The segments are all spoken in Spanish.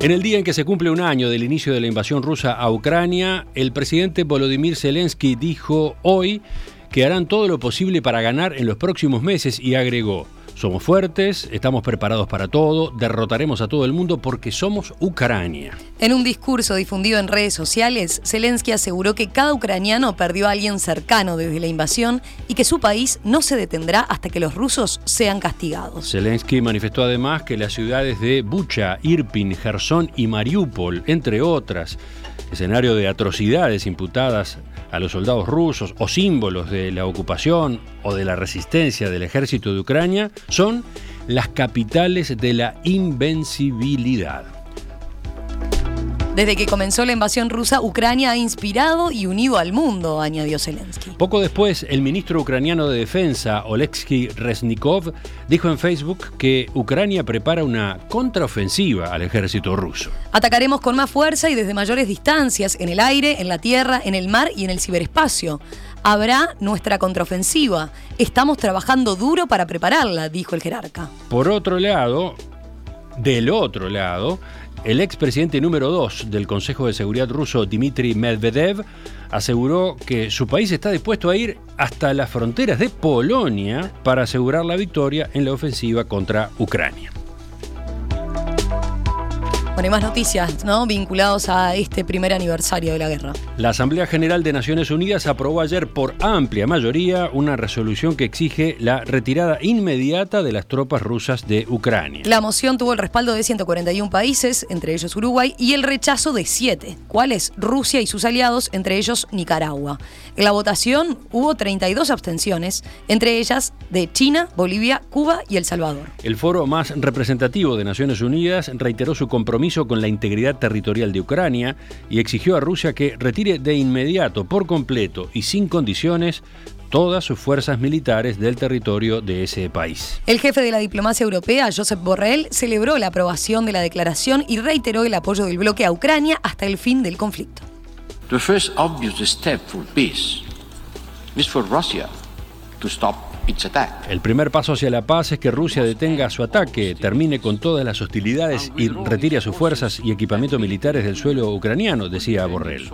En el día en que se cumple un año del inicio de la invasión rusa a Ucrania, el presidente Volodymyr Zelensky dijo hoy que harán todo lo posible para ganar en los próximos meses y agregó, somos fuertes, estamos preparados para todo, derrotaremos a todo el mundo porque somos Ucrania. En un discurso difundido en redes sociales, Zelensky aseguró que cada ucraniano perdió a alguien cercano desde la invasión y que su país no se detendrá hasta que los rusos sean castigados. Zelensky manifestó además que las ciudades de Bucha, Irpin, Gerson y Mariupol, entre otras, escenario de atrocidades imputadas a los soldados rusos o símbolos de la ocupación o de la resistencia del ejército de Ucrania son las capitales de la invencibilidad. Desde que comenzó la invasión rusa, Ucrania ha inspirado y unido al mundo, añadió Zelensky. Poco después, el ministro ucraniano de Defensa, Oleksiy Reznikov, dijo en Facebook que Ucrania prepara una contraofensiva al ejército ruso. Atacaremos con más fuerza y desde mayores distancias, en el aire, en la tierra, en el mar y en el ciberespacio. Habrá nuestra contraofensiva. Estamos trabajando duro para prepararla, dijo el jerarca. Por otro lado, del otro lado, el expresidente número 2 del Consejo de Seguridad ruso, Dmitry Medvedev, aseguró que su país está dispuesto a ir hasta las fronteras de Polonia para asegurar la victoria en la ofensiva contra Ucrania. Bueno, hay más noticias, ¿no? Vinculados a este primer aniversario de la guerra. La Asamblea General de Naciones Unidas aprobó ayer por amplia mayoría una resolución que exige la retirada inmediata de las tropas rusas de Ucrania. La moción tuvo el respaldo de 141 países, entre ellos Uruguay, y el rechazo de 7, cuáles Rusia y sus aliados, entre ellos Nicaragua. En la votación hubo 32 abstenciones, entre ellas de China, Bolivia, Cuba y El Salvador. El foro más representativo de Naciones Unidas reiteró su compromiso con la integridad territorial de Ucrania y exigió a Rusia que retire de inmediato, por completo y sin condiciones, todas sus fuerzas militares del territorio de ese país. El jefe de la diplomacia europea, Josep Borrell, celebró la aprobación de la declaración y reiteró el apoyo del bloque a Ucrania hasta el fin del conflicto. The first obvious step for peace is for Russia to stop el primer paso hacia la paz es que Rusia detenga su ataque, termine con todas las hostilidades y retire a sus fuerzas y equipamiento militares del suelo ucraniano, decía Borrell.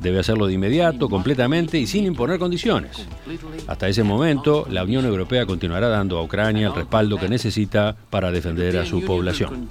Debe hacerlo de inmediato, completamente y sin imponer condiciones. Hasta ese momento, la Unión Europea continuará dando a Ucrania el respaldo que necesita para defender a su población.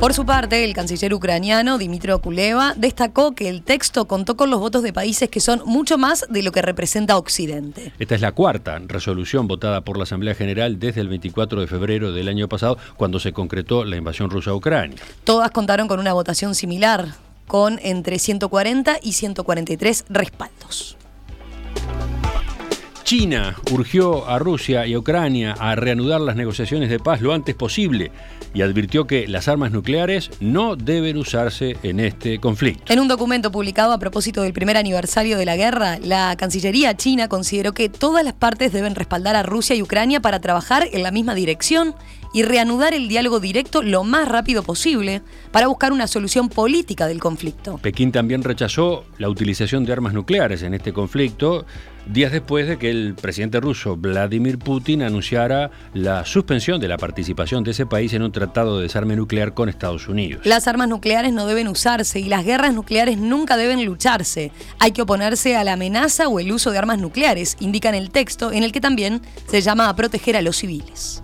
Por su parte, el canciller ucraniano Dimitro Kuleva destacó que el texto contó con los votos de países que son mucho más de lo que representa Occidente. Esta es la cuarta resolución votada por la Asamblea General desde el 24 de febrero del año pasado, cuando se concretó la invasión rusa a Ucrania. Todas contaron con una votación similar, con entre 140 y 143 respaldos. China urgió a Rusia y a Ucrania a reanudar las negociaciones de paz lo antes posible y advirtió que las armas nucleares no deben usarse en este conflicto. En un documento publicado a propósito del primer aniversario de la guerra, la Cancillería china consideró que todas las partes deben respaldar a Rusia y Ucrania para trabajar en la misma dirección y reanudar el diálogo directo lo más rápido posible para buscar una solución política del conflicto. Pekín también rechazó la utilización de armas nucleares en este conflicto días después de que el presidente ruso Vladimir Putin anunciara la suspensión de la participación de ese país en un tratado de desarme nuclear con Estados Unidos. Las armas nucleares no deben usarse y las guerras nucleares nunca deben lucharse. Hay que oponerse a la amenaza o el uso de armas nucleares, indica en el texto en el que también se llama a proteger a los civiles.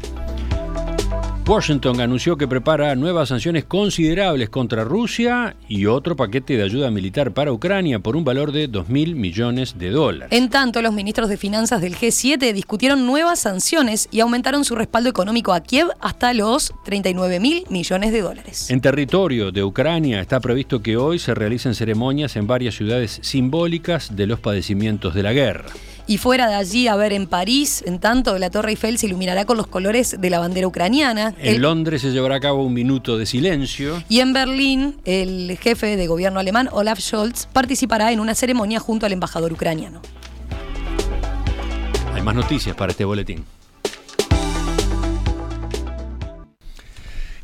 Washington anunció que prepara nuevas sanciones considerables contra Rusia y otro paquete de ayuda militar para Ucrania por un valor de 2.000 millones de dólares. En tanto, los ministros de Finanzas del G7 discutieron nuevas sanciones y aumentaron su respaldo económico a Kiev hasta los 39.000 millones de dólares. En territorio de Ucrania está previsto que hoy se realicen ceremonias en varias ciudades simbólicas de los padecimientos de la guerra. Y fuera de allí, a ver, en París, en tanto, la Torre Eiffel se iluminará con los colores de la bandera ucraniana. En Londres se llevará a cabo un minuto de silencio. Y en Berlín, el jefe de gobierno alemán, Olaf Scholz, participará en una ceremonia junto al embajador ucraniano. Hay más noticias para este boletín.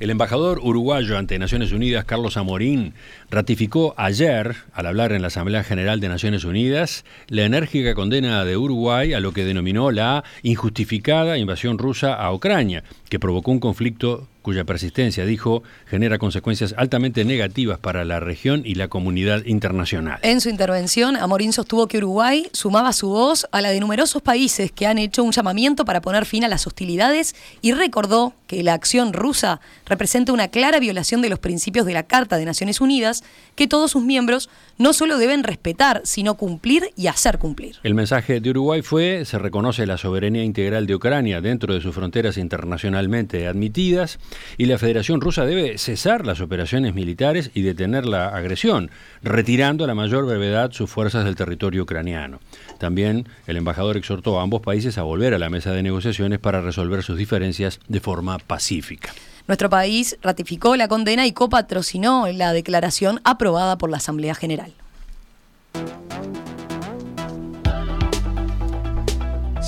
El embajador uruguayo ante Naciones Unidas, Carlos Amorín, ratificó ayer, al hablar en la Asamblea General de Naciones Unidas, la enérgica condena de Uruguay a lo que denominó la injustificada invasión rusa a Ucrania, que provocó un conflicto cuya persistencia, dijo, genera consecuencias altamente negativas para la región y la comunidad internacional. En su intervención, Amorín sostuvo que Uruguay sumaba su voz a la de numerosos países que han hecho un llamamiento para poner fin a las hostilidades y recordó que la acción rusa representa una clara violación de los principios de la Carta de Naciones Unidas que todos sus miembros no solo deben respetar, sino cumplir y hacer cumplir. El mensaje de Uruguay fue, se reconoce la soberanía integral de Ucrania dentro de sus fronteras internacionalmente admitidas, y la Federación Rusa debe cesar las operaciones militares y detener la agresión, retirando a la mayor brevedad sus fuerzas del territorio ucraniano. También el embajador exhortó a ambos países a volver a la mesa de negociaciones para resolver sus diferencias de forma pacífica. Nuestro país ratificó la condena y copatrocinó la declaración aprobada por la Asamblea General.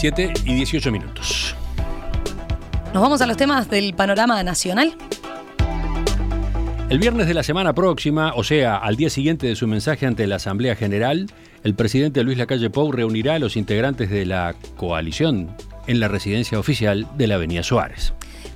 7 y 18 minutos. Nos vamos a los temas del panorama nacional. El viernes de la semana próxima, o sea, al día siguiente de su mensaje ante la Asamblea General, el presidente Luis Lacalle Pou reunirá a los integrantes de la coalición en la residencia oficial de la Avenida Suárez.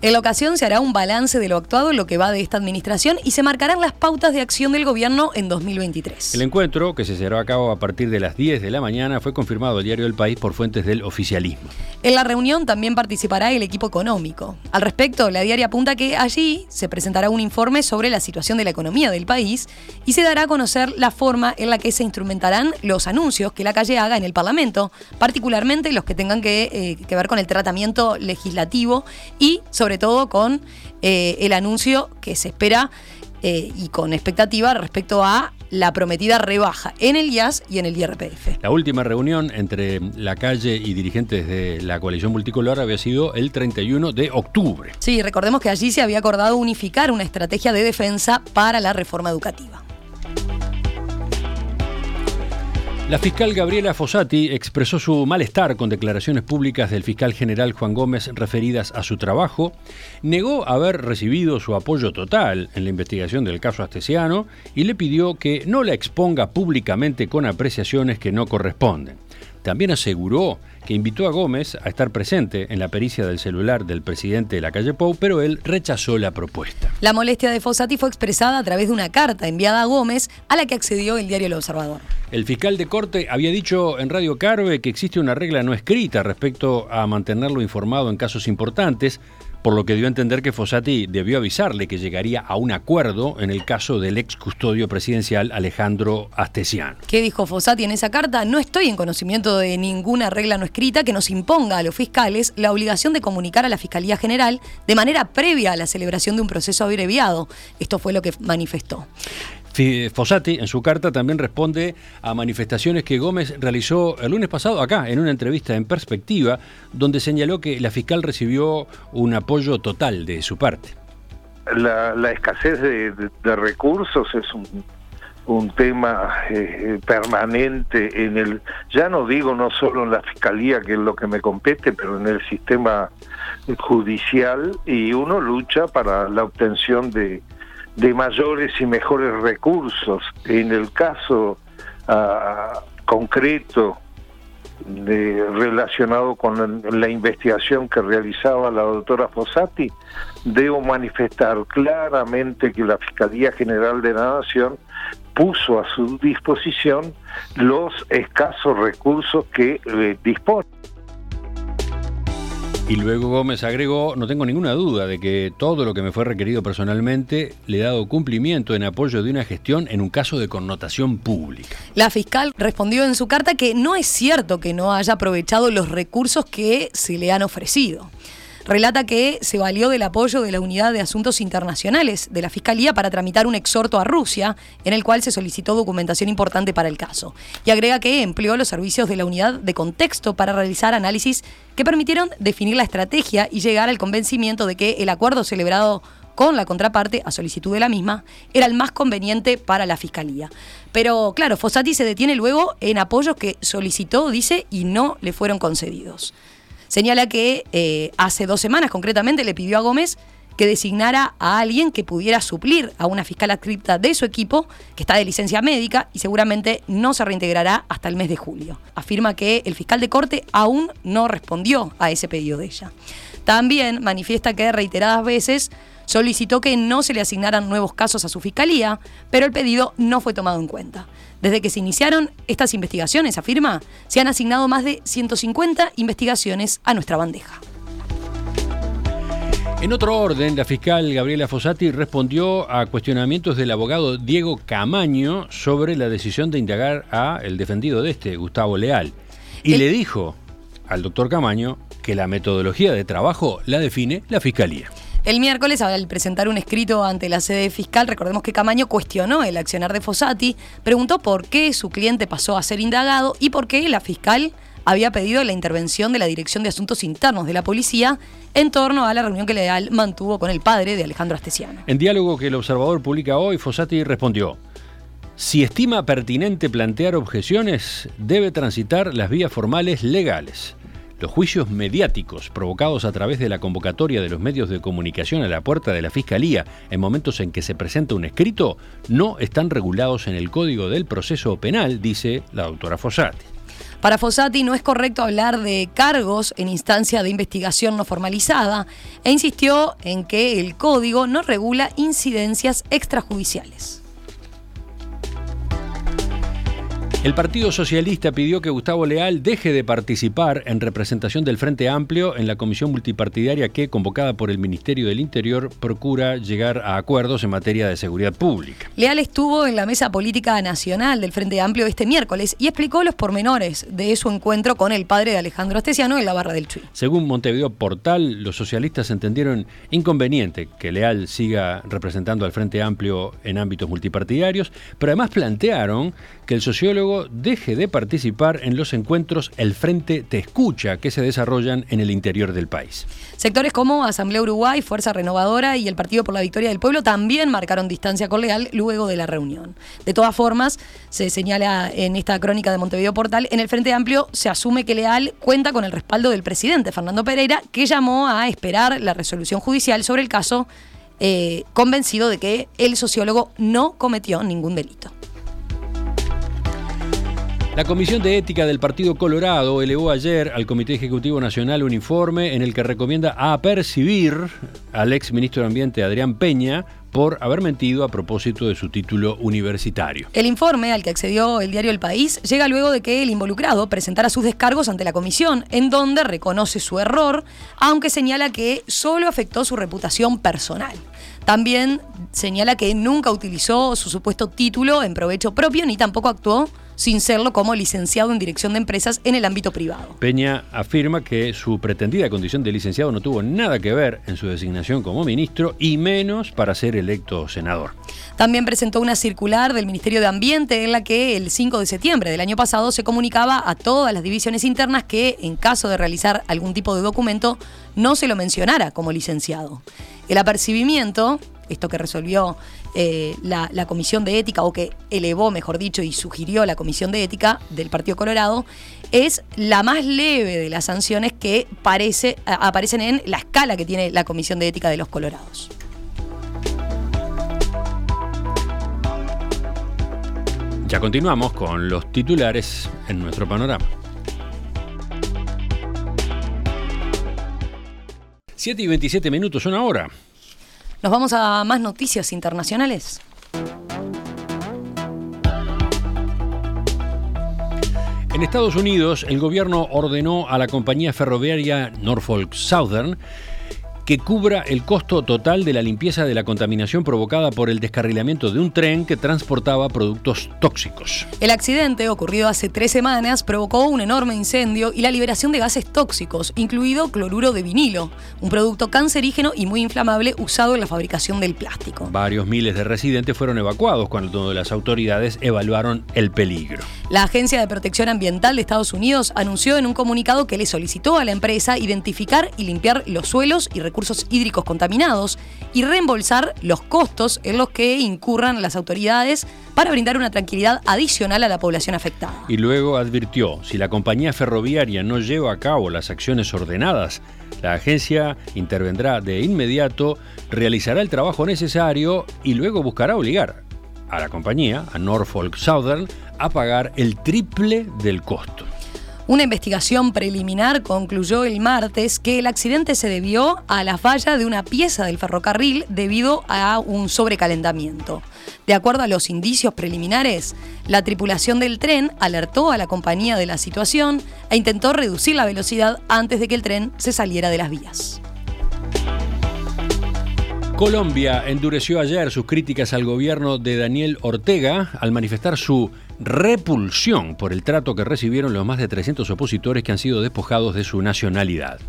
En la ocasión se hará un balance de lo actuado en lo que va de esta administración y se marcarán las pautas de acción del gobierno en 2023. El encuentro, que se llevará a cabo a partir de las 10 de la mañana, fue confirmado al diario del País por fuentes del oficialismo. En la reunión también participará el equipo económico. Al respecto, la diaria apunta que allí se presentará un informe sobre la situación de la economía del país y se dará a conocer la forma en la que se instrumentarán los anuncios que la calle haga en el Parlamento, particularmente los que tengan que, eh, que ver con el tratamiento legislativo y sobre sobre todo con eh, el anuncio que se espera eh, y con expectativa respecto a la prometida rebaja en el IAS y en el IRPF. La última reunión entre la calle y dirigentes de la coalición multicolor había sido el 31 de octubre. Sí, recordemos que allí se había acordado unificar una estrategia de defensa para la reforma educativa. La fiscal Gabriela Fossati expresó su malestar con declaraciones públicas del fiscal general Juan Gómez referidas a su trabajo, negó haber recibido su apoyo total en la investigación del caso Astesiano y le pidió que no la exponga públicamente con apreciaciones que no corresponden. También aseguró que invitó a Gómez a estar presente en la pericia del celular del presidente de la calle Pou, pero él rechazó la propuesta. La molestia de Fossati fue expresada a través de una carta enviada a Gómez a la que accedió el diario El Observador. El fiscal de corte había dicho en Radio Carve que existe una regla no escrita respecto a mantenerlo informado en casos importantes, por lo que dio a entender que Fossati debió avisarle que llegaría a un acuerdo en el caso del ex custodio presidencial Alejandro Astesiano. ¿Qué dijo Fossati en esa carta? No estoy en conocimiento de ninguna regla no escrita que nos imponga a los fiscales la obligación de comunicar a la Fiscalía General de manera previa a la celebración de un proceso abreviado. Esto fue lo que manifestó. Fossati en su carta también responde a manifestaciones que Gómez realizó el lunes pasado acá, en una entrevista en perspectiva, donde señaló que la fiscal recibió un apoyo total de su parte. La, escasez de, recursos es un, tema eh, permanente en el, ya no digo no solo en la fiscalía, que es lo que me compete, pero en el sistema judicial y uno lucha para la obtención de, de mayores y mejores recursos. En el caso ah, concreto de, relacionado con la, investigación que realizaba la doctora Fossati, debo manifestar claramente que la Fiscalía General de la Nación puso a su disposición los escasos recursos que eh, dispone. Y luego Gómez agregó, no tengo ninguna duda de que todo lo que me fue requerido personalmente le he dado cumplimiento en apoyo de una gestión en un caso de connotación pública. La fiscal respondió en su carta que no es cierto que no haya aprovechado los recursos que se le han ofrecido relata que se valió del apoyo de la Unidad de Asuntos Internacionales de la Fiscalía para tramitar un exhorto a Rusia, en el cual se solicitó documentación importante para el caso. Y agrega que empleó los servicios de la Unidad de Contexto para realizar análisis que permitieron definir la estrategia y llegar al convencimiento de que el acuerdo celebrado con la contraparte, a solicitud de la misma, era el más conveniente para la Fiscalía. Pero claro, Fossati se detiene luego en apoyos que solicitó, dice, y no le fueron concedidos señala que eh, hace dos semanas concretamente le pidió a Gómez que designara a alguien que pudiera suplir a una fiscal adscripta de su equipo, que está de licencia médica y seguramente no se reintegrará hasta el mes de julio. Afirma que el fiscal de corte aún no respondió a ese pedido de ella. También manifiesta que reiteradas veces solicitó que no se le asignaran nuevos casos a su fiscalía, pero el pedido no fue tomado en cuenta. Desde que se iniciaron estas investigaciones, afirma, se han asignado más de 150 investigaciones a nuestra bandeja. En otro orden, la fiscal Gabriela Fossati respondió a cuestionamientos del abogado Diego Camaño sobre la decisión de indagar a el defendido de este, Gustavo Leal. Y le dijo al doctor Camaño que la metodología de trabajo la define la fiscalía. El miércoles, al presentar un escrito ante la sede fiscal, recordemos que Camaño cuestionó el accionar de Fossati, preguntó por qué su cliente pasó a ser indagado y por qué la fiscal había pedido la intervención de la Dirección de Asuntos Internos de la Policía en torno a la reunión que Leal mantuvo con el padre de Alejandro Astesiano. En diálogo que el observador publica hoy, Fossati respondió, si estima pertinente plantear objeciones, debe transitar las vías formales legales. Los juicios mediáticos provocados a través de la convocatoria de los medios de comunicación a la puerta de la Fiscalía en momentos en que se presenta un escrito no están regulados en el Código del Proceso Penal, dice la doctora Fossati. Para Fossati no es correcto hablar de cargos en instancia de investigación no formalizada e insistió en que el código no regula incidencias extrajudiciales. El Partido Socialista pidió que Gustavo Leal deje de participar en representación del Frente Amplio en la comisión multipartidaria que, convocada por el Ministerio del Interior, procura llegar a acuerdos en materia de seguridad pública. Leal estuvo en la mesa política nacional del Frente Amplio este miércoles y explicó los pormenores de su encuentro con el padre de Alejandro Astesiano en la barra del Chuy. Según Montevideo Portal, los socialistas entendieron inconveniente que Leal siga representando al Frente Amplio en ámbitos multipartidarios, pero además plantearon que el sociólogo deje de participar en los encuentros El Frente Te Escucha que se desarrollan en el interior del país. Sectores como Asamblea Uruguay, Fuerza Renovadora y el Partido por la Victoria del Pueblo también marcaron distancia con Leal luego de la reunión. De todas formas, se señala en esta crónica de Montevideo Portal, en el Frente Amplio se asume que Leal cuenta con el respaldo del presidente Fernando Pereira, que llamó a esperar la resolución judicial sobre el caso, eh, convencido de que el sociólogo no cometió ningún delito. La Comisión de Ética del Partido Colorado elevó ayer al Comité Ejecutivo Nacional un informe en el que recomienda apercibir al ex ministro de Ambiente Adrián Peña por haber mentido a propósito de su título universitario. El informe al que accedió el diario El País llega luego de que el involucrado presentara sus descargos ante la comisión, en donde reconoce su error, aunque señala que solo afectó su reputación personal. También señala que nunca utilizó su supuesto título en provecho propio ni tampoco actuó sin serlo como licenciado en dirección de empresas en el ámbito privado. Peña afirma que su pretendida condición de licenciado no tuvo nada que ver en su designación como ministro y menos para ser electo senador. También presentó una circular del Ministerio de Ambiente en la que el 5 de septiembre del año pasado se comunicaba a todas las divisiones internas que en caso de realizar algún tipo de documento no se lo mencionara como licenciado. El apercibimiento, esto que resolvió eh, la, Comisión de Ética, o que elevó, mejor dicho, y sugirió la Comisión de Ética del Partido Colorado, es la más leve de las sanciones que parece, aparecen en la escala que tiene la Comisión de Ética de los Colorados. Ya continuamos con los titulares en nuestro panorama. 7 y 27 minutos, una hora. Nos vamos a más noticias internacionales. En Estados Unidos, el gobierno ordenó a la compañía ferroviaria Norfolk Southern que cubra el costo total de la limpieza de la contaminación provocada por el descarrilamiento de un tren que transportaba productos tóxicos. El accidente, ocurrido hace tres semanas, provocó un enorme incendio y la liberación de gases tóxicos, incluido cloruro de vinilo, un producto cancerígeno y muy inflamable usado en la fabricación del plástico. Varios miles de residentes fueron evacuados cuando las autoridades evaluaron el peligro. La Agencia de Protección Ambiental de Estados Unidos anunció en un comunicado que le solicitó a la empresa identificar y limpiar los suelos y recursos hídricos contaminados y reembolsar los costos en los que incurran las autoridades para brindar una tranquilidad adicional a la población afectada. Y luego advirtió, si la compañía ferroviaria no lleva a cabo las acciones ordenadas, la agencia intervendrá de inmediato, realizará el trabajo necesario y luego buscará obligar a la compañía, a Norfolk Southern, a pagar el triple del costo. Una investigación preliminar concluyó el martes que el accidente se debió a la falla de una pieza del ferrocarril debido a un sobrecalentamiento. De acuerdo a los indicios preliminares, la tripulación del tren alertó a la compañía de la situación e intentó reducir la velocidad antes de que el tren se saliera de las vías. Colombia endureció ayer sus críticas al gobierno de Daniel Ortega al manifestar su repulsión por el trato que recibieron los más de 300 opositores que han sido despojados de su nacionalidad.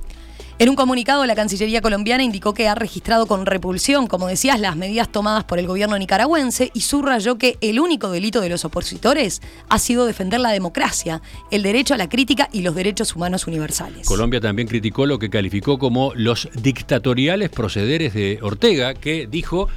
En un comunicado, la Cancillería colombiana indicó que ha registrado con repulsión, como decías, las medidas tomadas por el gobierno nicaragüense y subrayó que el único delito de los opositores ha sido defender la democracia, el derecho a la crítica y los derechos humanos universales. Colombia también criticó lo que calificó como los dictatoriales procederes de Ortega, que dijo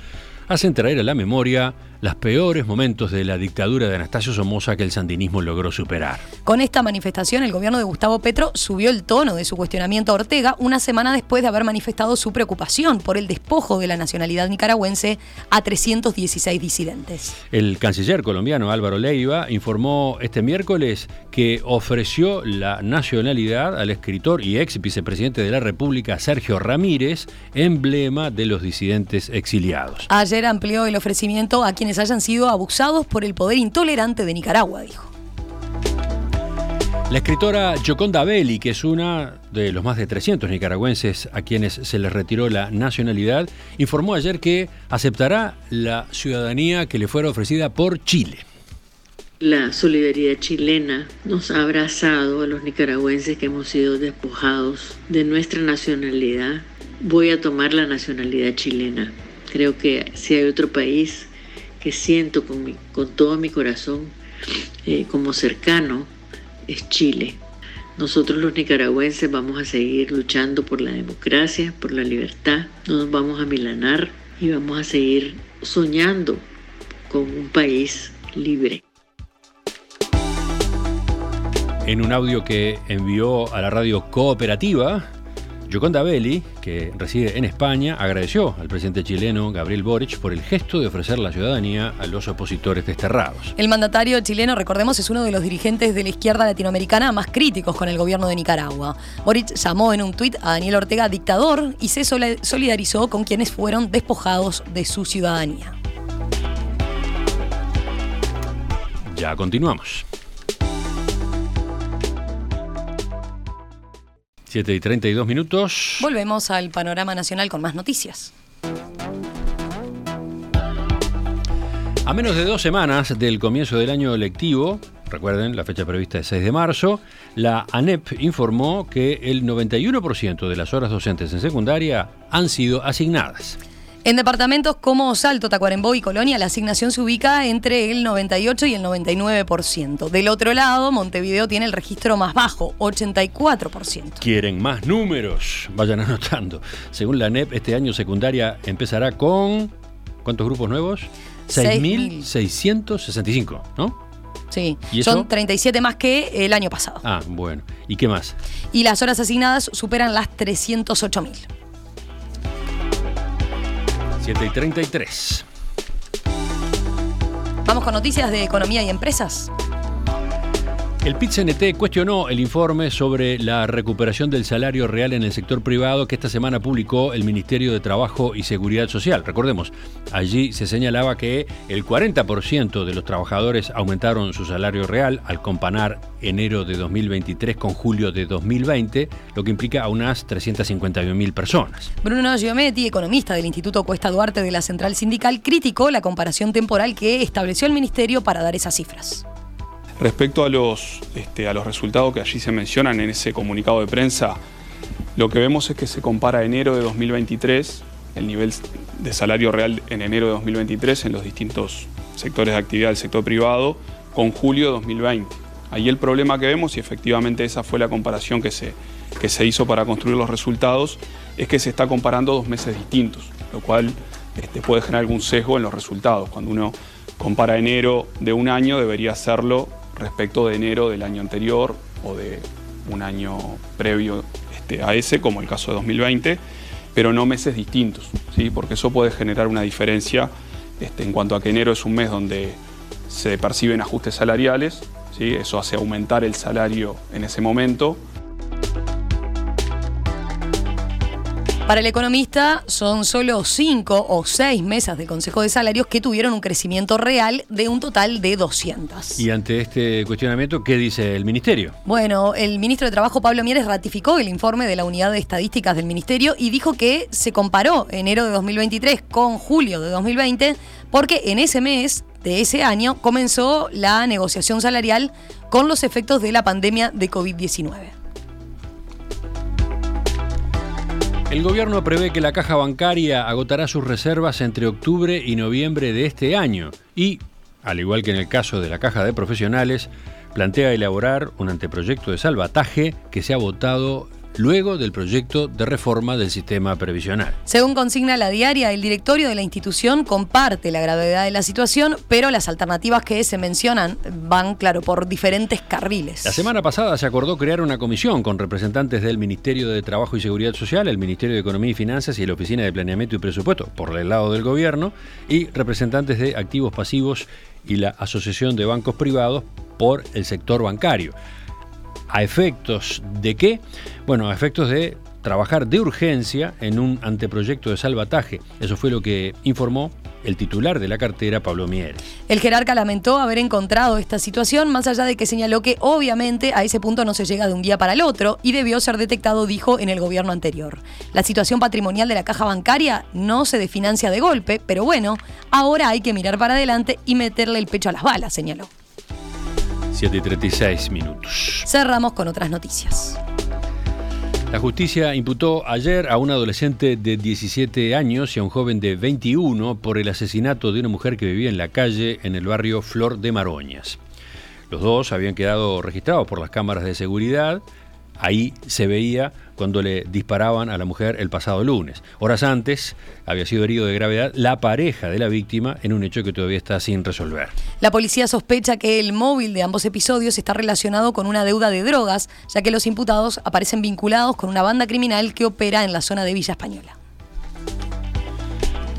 hacen traer a la memoria los peores momentos de la dictadura de Anastasio Somoza que el sandinismo logró superar. Con esta manifestación, el gobierno de Gustavo Petro subió el tono de su cuestionamiento a Ortega una semana después de haber manifestado su preocupación por el despojo de la nacionalidad nicaragüense a 316 disidentes. El canciller colombiano Álvaro Leiva informó este miércoles que ofreció la nacionalidad al escritor y ex vicepresidente de la República Sergio Ramírez, emblema de los disidentes exiliados. Ayer amplió el ofrecimiento a quienes hayan sido abusados por el poder intolerante de Nicaragua, dijo. La escritora Gioconda Belli, que es una de los más de 300 nicaragüenses a quienes se les retiró la nacionalidad, informó ayer que aceptará la ciudadanía que le fuera ofrecida por Chile. La solidaridad chilena nos ha abrazado a los nicaragüenses que hemos sido despojados de nuestra nacionalidad. Voy a tomar la nacionalidad chilena. Creo que si hay otro país que siento con, con todo mi corazón eh, como cercano es Chile. Nosotros los nicaragüenses vamos a seguir luchando por la democracia, por la libertad, no nos vamos a milanar y vamos a seguir soñando con un país libre. En un audio que envió a la radio cooperativa, Yoconda Belli, que reside en España, agradeció al presidente chileno Gabriel Boric por el gesto de ofrecer la ciudadanía a los opositores desterrados. El mandatario chileno, recordemos, es uno de los dirigentes de la izquierda latinoamericana más críticos con el gobierno de Nicaragua. Boric llamó en un tuit a Daniel Ortega dictador y se solidarizó con quienes fueron despojados de su ciudadanía. Ya continuamos. 7 y 32 minutos. Volvemos al panorama nacional con más noticias. A menos de dos semanas del comienzo del año lectivo, recuerden, la fecha prevista es 6 de marzo, la ANEP informó que el 91% de las horas docentes en secundaria han sido asignadas. En departamentos como Salto, Tacuarembó y Colonia, la asignación se ubica entre el 98 y el 99%. Del otro lado, Montevideo tiene el registro más bajo, 84%. ¿Quieren más números? Vayan anotando. Según la NEP, este año secundaria empezará con... ¿Cuántos grupos nuevos? 6.665, ¿no? Sí, son 37 más que el año pasado. Ah, bueno. ¿Y qué más? Y las horas asignadas superan las 308.000. 7 y 33. Vamos con noticias de economía y empresas. El PIT-CNT cuestionó el informe sobre la recuperación del salario real en el sector privado que esta semana publicó el Ministerio de Trabajo y Seguridad Social. Recordemos, allí se señalaba que el 40% de los trabajadores aumentaron su salario real al comparar enero de 2023 con julio de 2020, lo que implica a unas 351.000 personas. Bruno Giometti, economista del Instituto Cuesta Duarte de la Central Sindical, criticó la comparación temporal que estableció el Ministerio para dar esas cifras. Respecto a los, este, a los resultados que allí se mencionan en ese comunicado de prensa, lo que vemos es que se compara enero de 2023, el nivel de salario real en enero de 2023 en los distintos sectores de actividad del sector privado, con julio de 2020. Ahí el problema que vemos, y efectivamente esa fue la comparación que se, que se hizo para construir los resultados, es que se está comparando dos meses distintos, lo cual este, puede generar algún sesgo en los resultados. Cuando uno compara enero de un año, debería hacerlo respecto de enero del año anterior o de un año previo este, a ese, como el caso de 2020, pero no meses distintos, ¿sí? porque eso puede generar una diferencia este, en cuanto a que enero es un mes donde se perciben ajustes salariales, ¿sí? eso hace aumentar el salario en ese momento, Para el economista son solo cinco o seis mesas del Consejo de Salarios que tuvieron un crecimiento real de un total de 200. Y ante este cuestionamiento, ¿qué dice el Ministerio? Bueno, el ministro de Trabajo, Pablo Mieres, ratificó el informe de la Unidad de Estadísticas del Ministerio y dijo que se comparó enero de 2023 con julio de 2020 porque en ese mes de ese año comenzó la negociación salarial con los efectos de la pandemia de COVID-19. El gobierno prevé que la caja bancaria agotará sus reservas entre octubre y noviembre de este año y, al igual que en el caso de la caja de profesionales, plantea elaborar un anteproyecto de salvataje que se ha votado luego del proyecto de reforma del sistema previsional. Según consigna la diaria, el directorio de la institución comparte la gravedad de la situación, pero las alternativas que se mencionan van, claro, por diferentes carriles. La semana pasada se acordó crear una comisión con representantes del Ministerio de Trabajo y Seguridad Social, el Ministerio de Economía y Finanzas y la Oficina de Planeamiento y Presupuesto, por el lado del gobierno, y representantes de activos pasivos y la Asociación de Bancos Privados por el sector bancario. ¿A efectos de qué? Bueno, a efectos de trabajar de urgencia en un anteproyecto de salvataje. Eso fue lo que informó el titular de la cartera, Pablo Mier. El jerarca lamentó haber encontrado esta situación, más allá de que señaló que obviamente a ese punto no se llega de un día para el otro y debió ser detectado, dijo, en el gobierno anterior. La situación patrimonial de la caja bancaria no se desfinancia de golpe, pero bueno, ahora hay que mirar para adelante y meterle el pecho a las balas, señaló. 7 y 36 minutos. Cerramos con otras noticias. La justicia imputó ayer a un adolescente de 17 años y a un joven de 21 por el asesinato de una mujer que vivía en la calle en el barrio Flor de Maroñas. Los dos habían quedado registrados por las cámaras de seguridad Ahí se veía cuando le disparaban a la mujer el pasado lunes. Horas antes había sido herido de gravedad la pareja de la víctima en un hecho que todavía está sin resolver. La policía sospecha que el móvil de ambos episodios está relacionado con una deuda de drogas, ya que los imputados aparecen vinculados con una banda criminal que opera en la zona de Villa Española.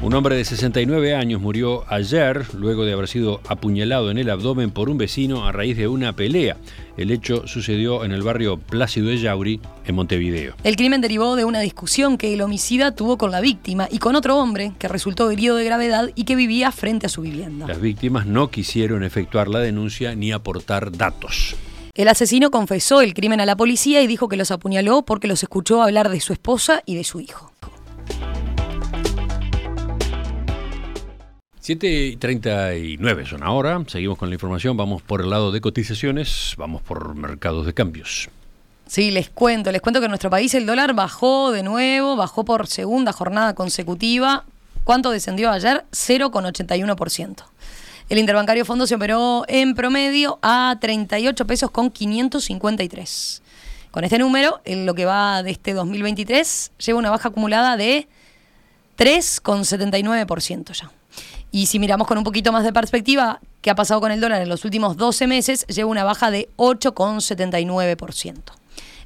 Un hombre de 69 años murió ayer luego de haber sido apuñalado en el abdomen por un vecino a raíz de una pelea. El hecho sucedió en el barrio Plácido de Yauri, en Montevideo. El crimen derivó de una discusión que el homicida tuvo con la víctima y con otro hombre que resultó herido de gravedad y que vivía frente a su vivienda. Las víctimas no quisieron efectuar la denuncia ni aportar datos. El asesino confesó el crimen a la policía y dijo que los apuñaló porque los escuchó hablar de su esposa y de su hijo. 7 y 39 son ahora. Seguimos con la información. Vamos por el lado de cotizaciones. Vamos por mercados de cambios. Sí, les cuento. Les cuento que en nuestro país el dólar bajó de nuevo, bajó por segunda jornada consecutiva. ¿Cuánto descendió ayer? 0,81%. El interbancario fondo se operó en promedio a 38 pesos con 553. Con este número, en lo que va de este 2023, lleva una baja acumulada de 3,79% ya. Y si miramos con un poquito más de perspectiva, ¿qué ha pasado con el dólar en los últimos 12 meses? Lleva una baja de 8,79%.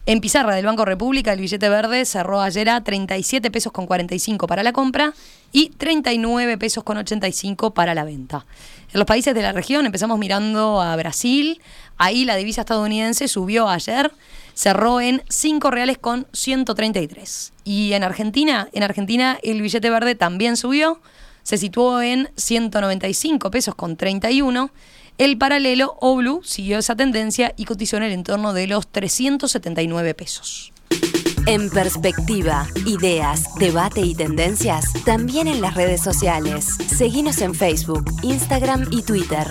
En pizarra del Banco República, el billete verde cerró ayer a 37 pesos con 45 para la compra y 39 pesos con 85 para la venta. En los países de la región empezamos mirando a Brasil. Ahí la divisa estadounidense subió ayer, cerró en 5 reales con 133. Y en Argentina, en Argentina el billete verde también subió, se situó en 195 pesos con 31. El paralelo o blue siguió esa tendencia y cotizó en el entorno de los 379 pesos. En perspectiva, ideas, debate y tendencias, también en las redes sociales. Seguimos en Facebook, Instagram y Twitter.